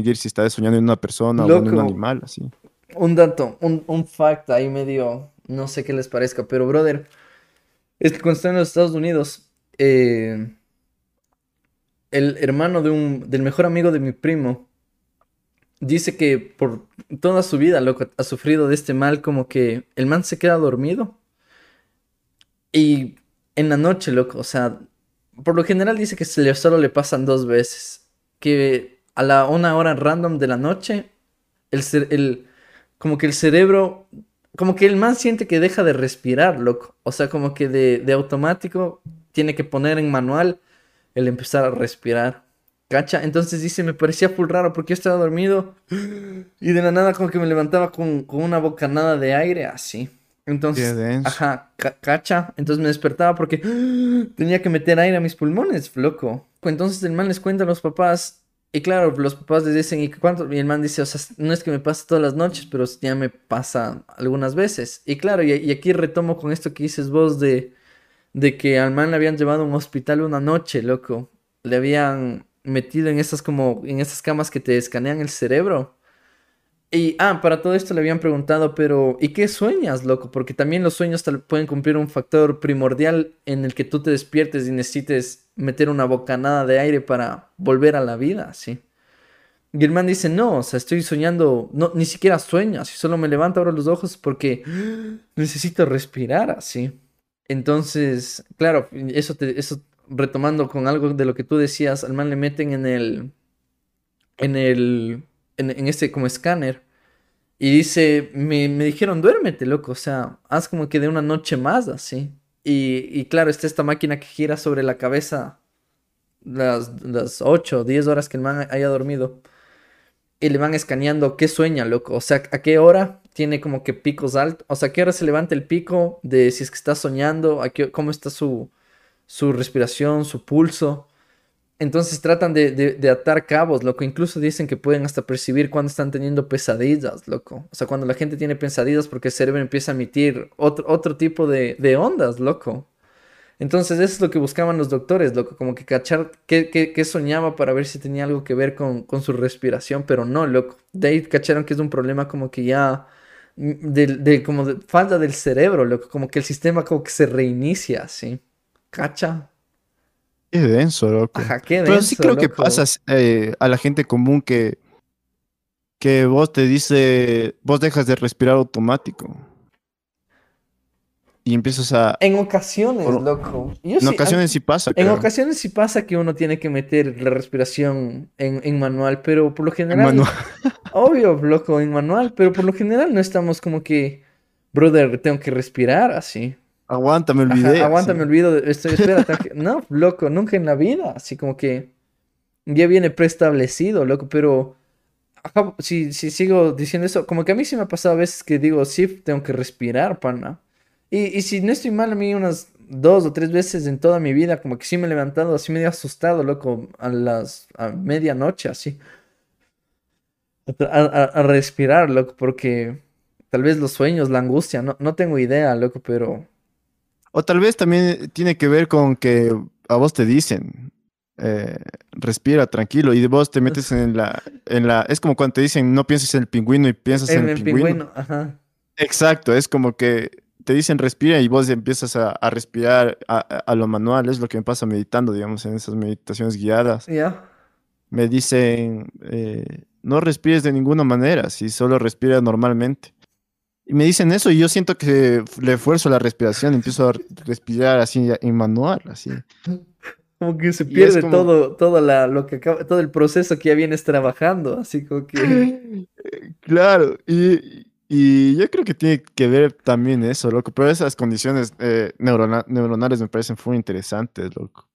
distinguir si está soñando en una persona o en un animal, así. Un dato, un, un fact ahí medio, no sé qué les parezca, pero brother, es que cuando están en los Estados Unidos, eh, el hermano de un, del mejor amigo de mi primo, dice que por toda su vida, loco, ha sufrido de este mal, como que el man se queda dormido. Y en la noche, loco, o sea, por lo general dice que se le, solo le pasan dos veces. Que a la una hora random de la noche, el, el como que el cerebro, como que el man siente que deja de respirar, loco. O sea, como que de, de automático tiene que poner en manual el empezar a respirar. ¿Cacha? Entonces dice, me parecía full raro porque yo estaba dormido y de la nada como que me levantaba con, una bocanada de aire así. Entonces, ajá, cacha. Entonces me despertaba porque tenía que meter aire a mis pulmones, loco. Entonces el man les cuenta a los papás y claro, los papás les dicen, ¿y cuánto? Y el man dice, o sea, no es que me pase todas las noches, pero ya me pasa algunas veces. Y claro, y, aquí retomo con esto que dices vos de, de que al man le habían llevado a un hospital una noche, loco. Le habían metido en estas como en estas camas que te escanean el cerebro. Y ah, para todo esto le habían preguntado, pero ¿y qué sueñas, loco? Porque también los sueños pueden cumplir un factor primordial en el que tú te despiertes y necesites meter una bocanada de aire para volver a la vida, ¿sí? Y dice, no, o sea, estoy soñando, no, ni siquiera sueñas, y solo me levanto ahora los ojos porque necesito respirar así. Entonces, claro, eso, te, eso retomando con algo de lo que tú decías, al man le meten en el, en el, en, este como escáner. Y dice, me, dijeron, duérmete, loco, o sea, haz como que de una noche más, así. Y, y claro, está esta máquina que gira sobre la cabeza las, las 8 o 10 horas que el man haya dormido. Y le van escaneando qué sueña, loco. O sea, a qué hora tiene como que picos altos. O sea, a qué hora se levanta el pico de si es que está soñando, cómo está su, su respiración, su pulso. Entonces tratan de, atar cabos, loco. Incluso dicen que pueden hasta percibir cuando están teniendo pesadillas, loco. O sea, cuando la gente tiene pesadillas porque el cerebro empieza a emitir otro, otro tipo de, ondas, loco. Entonces eso es lo que buscaban los doctores, loco. Como que cachar qué, soñaba para ver si tenía algo que ver con, su respiración. Pero no, loco. De ahí cacharon que es un problema como que ya... Mm, de, como de falta del cerebro, loco. Como que el sistema como que se reinicia, ¿sí? ¿Cacha? Qué denso, loco. Pero sí creo que pasa eh, a la gente común que, que vos te dice, vos dejas de respirar automático. Y empiezas a... En ocasiones, loco. en ocasiones sí pasa. En ocasiones sí pasa que uno tiene que meter la respiración en, manual, pero por lo general... En manual. obvio, loco, en manual, pero por lo general no estamos como que, brother, tengo que respirar así. Aguanta, me olvidé. aguanta, me olvido. Estoy, espera, no, loco, nunca en la vida. Así como que ya viene preestablecido, loco, pero si, si sigo diciendo eso, como que a mí sí me ha pasado a veces que digo, sí, tengo que respirar, pana. Y, y si no estoy mal, a mí unas dos o tres veces en toda mi vida, como que sí me he levantado así medio asustado, loco, a las a medianoche, así. A, a, respirar, loco, porque tal vez los sueños, la angustia, no, no tengo idea, loco, pero o tal vez también tiene que ver con que a vos te dicen, eh, respira tranquilo y vos te metes en la, en la, es como cuando te dicen no pienses en el pingüino y piensas en, el, pingüino. Ajá. Exacto, es como que te dicen respira y vos empiezas a, respirar a, lo manual, es lo que me pasa meditando, digamos, en esas meditaciones guiadas. Me dicen, eh, no respires de ninguna manera, si solo respira normalmente. Y me dicen eso y yo siento que le esfuerzo la respiración, empiezo a respirar así en manual, así. Como que se pierde todo, todo, la, lo que todo el proceso que ya vienes trabajando, así como que... Claro, y, y yo creo que tiene que ver también eso, loco, pero esas condiciones eh, neuronales me parecen muy interesantes, loco.